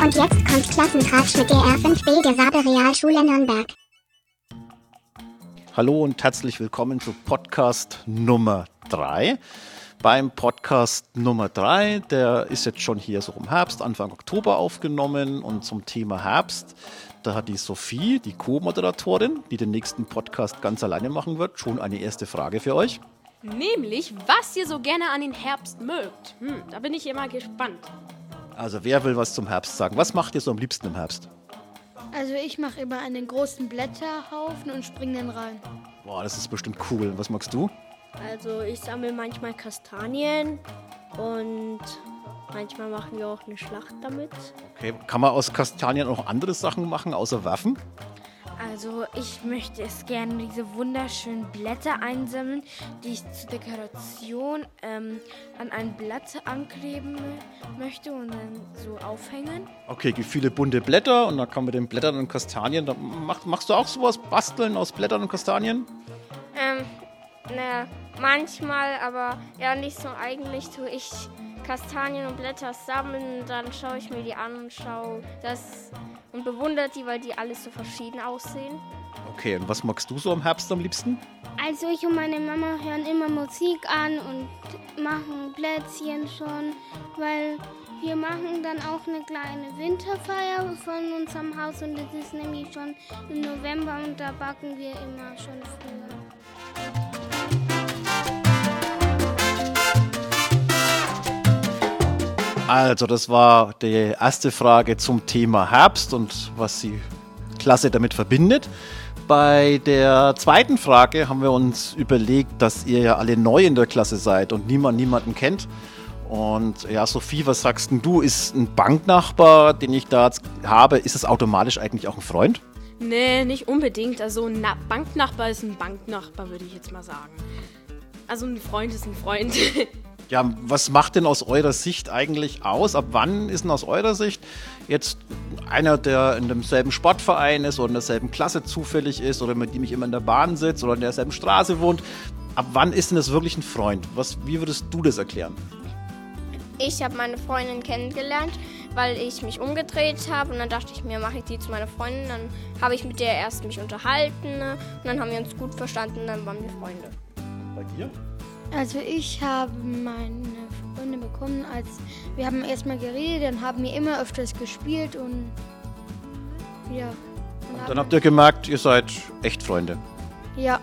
Und jetzt kommt Klassentratsch mit der R5B der Sabe Realschule Nürnberg. Hallo und herzlich willkommen zu Podcast Nummer 3. Beim Podcast Nummer 3, der ist jetzt schon hier so im Herbst, Anfang Oktober aufgenommen und zum Thema Herbst, da hat die Sophie, die Co-Moderatorin, die den nächsten Podcast ganz alleine machen wird, schon eine erste Frage für euch. Nämlich, was ihr so gerne an den Herbst mögt. Hm, da bin ich immer gespannt. Also wer will was zum Herbst sagen? Was macht ihr so am liebsten im Herbst? Also ich mache immer einen großen Blätterhaufen und springe dann rein. Boah, das ist bestimmt cool. Was magst du? Also ich sammle manchmal Kastanien und manchmal machen wir auch eine Schlacht damit. Okay, kann man aus Kastanien auch andere Sachen machen, außer werfen? Also ich möchte es gerne diese wunderschönen Blätter einsammeln, die ich zur Dekoration ähm, an ein Blatt ankleben möchte und dann so aufhängen. Okay, gibt viele bunte Blätter und da kann man den Blättern und Kastanien, da mach, machst du auch sowas, basteln aus Blättern und Kastanien? Ähm, ne, manchmal, aber ja nicht so. Eigentlich tue ich Kastanien und Blätter sammeln, dann schaue ich mir die an und schaue das und bewundere die, weil die alles so verschieden aussehen. Okay, und was magst du so im Herbst am liebsten? Also ich und meine Mama hören immer Musik an und machen Plätzchen schon, weil wir machen dann auch eine kleine Winterfeier von unserem Haus und das ist nämlich schon im November und da backen wir immer schon früher. Also, das war die erste Frage zum Thema Herbst und was die Klasse damit verbindet. Bei der zweiten Frage haben wir uns überlegt, dass ihr ja alle neu in der Klasse seid und niemand niemanden kennt. Und ja, Sophie, was sagst denn du? Ist ein Banknachbar, den ich da habe, ist es automatisch eigentlich auch ein Freund? Nee, nicht unbedingt. Also ein Na Banknachbar ist ein Banknachbar, würde ich jetzt mal sagen. Also ein Freund ist ein Freund. Ja, was macht denn aus eurer Sicht eigentlich aus? Ab wann ist denn aus eurer Sicht jetzt einer, der in demselben Sportverein ist oder in derselben Klasse zufällig ist oder mit dem ich immer in der Bahn sitze oder in derselben Straße wohnt, ab wann ist denn das wirklich ein Freund? Was, wie würdest du das erklären? Ich habe meine Freundin kennengelernt, weil ich mich umgedreht habe und dann dachte ich mir, mache ich die zu meiner Freundin. Dann habe ich mit der erst mich unterhalten ne? und dann haben wir uns gut verstanden, dann waren wir Freunde. Bei dir? Also ich habe meine Freunde bekommen, als wir haben erstmal geredet, dann haben wir immer öfters gespielt und ja. Und dann habt ihr gemerkt, ihr seid echt Freunde. Ja,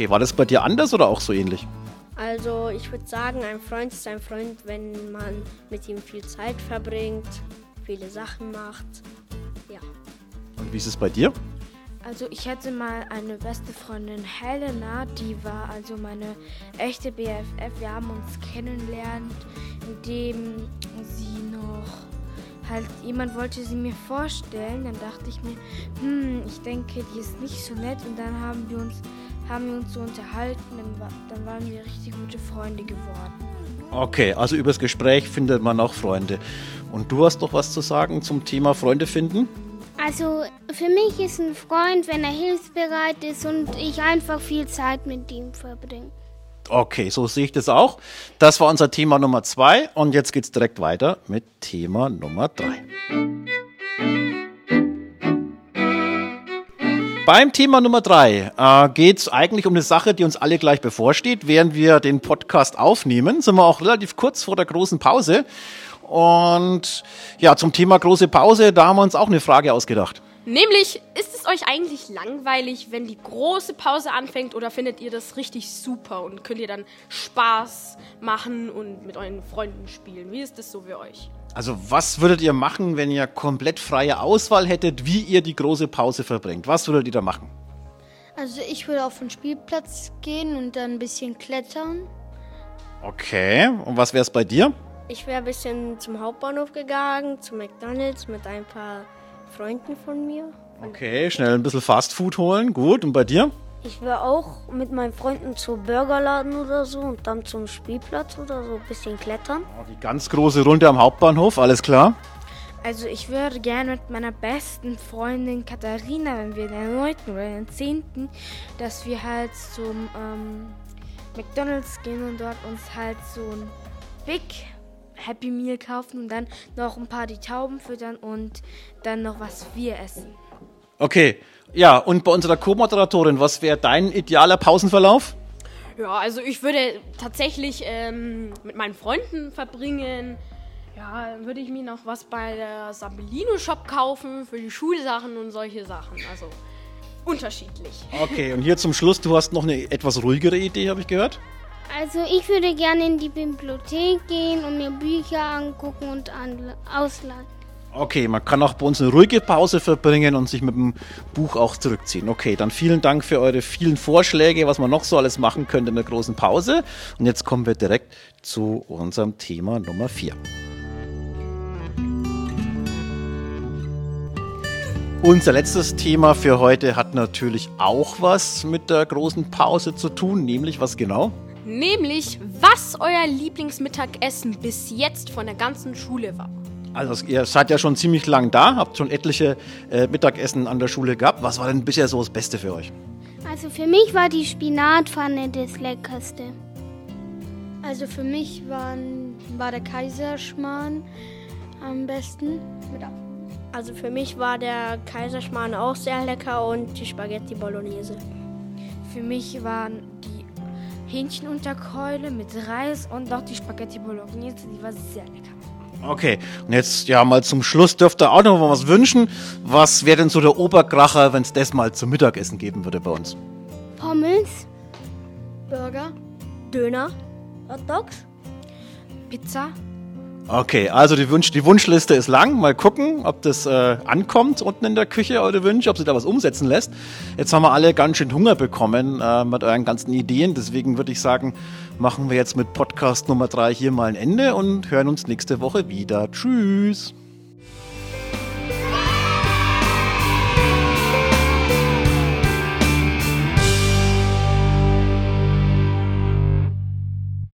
Okay, war das bei dir anders oder auch so ähnlich? Also ich würde sagen, ein Freund ist ein Freund, wenn man mit ihm viel Zeit verbringt, viele Sachen macht. Ja. Und wie ist es bei dir? Also ich hatte mal eine beste Freundin Helena, die war also meine echte BFF. Wir haben uns kennengelernt, indem sie noch halt jemand wollte sie mir vorstellen. Dann dachte ich mir, hm, ich denke, die ist nicht so nett. Und dann haben wir uns haben wir uns so unterhalten. Dann, dann waren wir richtig gute Freunde geworden. Okay, also übers Gespräch findet man auch Freunde. Und du hast doch was zu sagen zum Thema Freunde finden? Also für mich ist ein Freund, wenn er hilfsbereit ist und ich einfach viel Zeit mit ihm verbringe. Okay, so sehe ich das auch. Das war unser Thema Nummer zwei und jetzt geht's direkt weiter mit Thema Nummer drei. Beim Thema Nummer drei äh, geht es eigentlich um eine Sache, die uns alle gleich bevorsteht. Während wir den Podcast aufnehmen, sind wir auch relativ kurz vor der großen Pause. Und ja, zum Thema große Pause, da haben wir uns auch eine Frage ausgedacht. Nämlich, ist es euch eigentlich langweilig, wenn die große Pause anfängt oder findet ihr das richtig super und könnt ihr dann Spaß machen und mit euren Freunden spielen? Wie ist das so für euch? Also was würdet ihr machen, wenn ihr komplett freie Auswahl hättet, wie ihr die große Pause verbringt? Was würdet ihr da machen? Also ich würde auf den Spielplatz gehen und dann ein bisschen klettern. Okay, und was wäre es bei dir? Ich wäre ein bisschen zum Hauptbahnhof gegangen, zu McDonalds mit ein paar Freunden von mir. Okay, schnell ein bisschen Fastfood holen, gut. Und bei dir? Ich wäre auch mit meinen Freunden zu Burgerladen oder so und dann zum Spielplatz oder so ein bisschen klettern. Oh, die ganz große Runde am Hauptbahnhof, alles klar. Also ich würde gerne mit meiner besten Freundin Katharina, wenn wir in der 9. oder in der 10., dass wir halt zum ähm, McDonalds gehen und dort uns halt so ein Big Happy Meal kaufen und dann noch ein paar die Tauben füttern und dann noch was wir essen. Okay, ja, und bei unserer Co-Moderatorin, was wäre dein idealer Pausenverlauf? Ja, also ich würde tatsächlich ähm, mit meinen Freunden verbringen. Ja, würde ich mir noch was bei der Sabellino Shop kaufen für die Schulsachen und solche Sachen. Also unterschiedlich. Okay, und hier zum Schluss, du hast noch eine etwas ruhigere Idee, habe ich gehört? Also ich würde gerne in die Bibliothek gehen und mir Bücher angucken und ausleihen. Okay, man kann auch bei uns eine ruhige Pause verbringen und sich mit dem Buch auch zurückziehen. Okay, dann vielen Dank für eure vielen Vorschläge, was man noch so alles machen könnte in der großen Pause. Und jetzt kommen wir direkt zu unserem Thema Nummer 4. Unser letztes Thema für heute hat natürlich auch was mit der großen Pause zu tun, nämlich was genau? Nämlich, was euer Lieblingsmittagessen bis jetzt von der ganzen Schule war. Also ihr seid ja schon ziemlich lang da, habt schon etliche äh, Mittagessen an der Schule gehabt. Was war denn bisher so das Beste für euch? Also für mich war die Spinatpfanne das Leckerste. Also für mich waren, war der Kaiserschmarrn am besten. Also für mich war der Kaiserschmarrn auch sehr lecker und die Spaghetti Bolognese. Für mich waren die Hähnchenunterkeule mit Reis und auch die Spaghetti Bolognese, die war sehr lecker. Okay, und jetzt ja mal zum Schluss dürft ihr auch noch mal was wünschen. Was wäre denn so der Oberkracher, wenn es das mal zum Mittagessen geben würde bei uns? Pommes, Burger. Döner, Hot Dogs, Pizza, Okay, also die, Wunsch, die Wunschliste ist lang. Mal gucken, ob das äh, ankommt unten in der Küche, eure Wünsche, ob sich da was umsetzen lässt. Jetzt haben wir alle ganz schön Hunger bekommen äh, mit euren ganzen Ideen. Deswegen würde ich sagen, machen wir jetzt mit Podcast Nummer 3 hier mal ein Ende und hören uns nächste Woche wieder. Tschüss.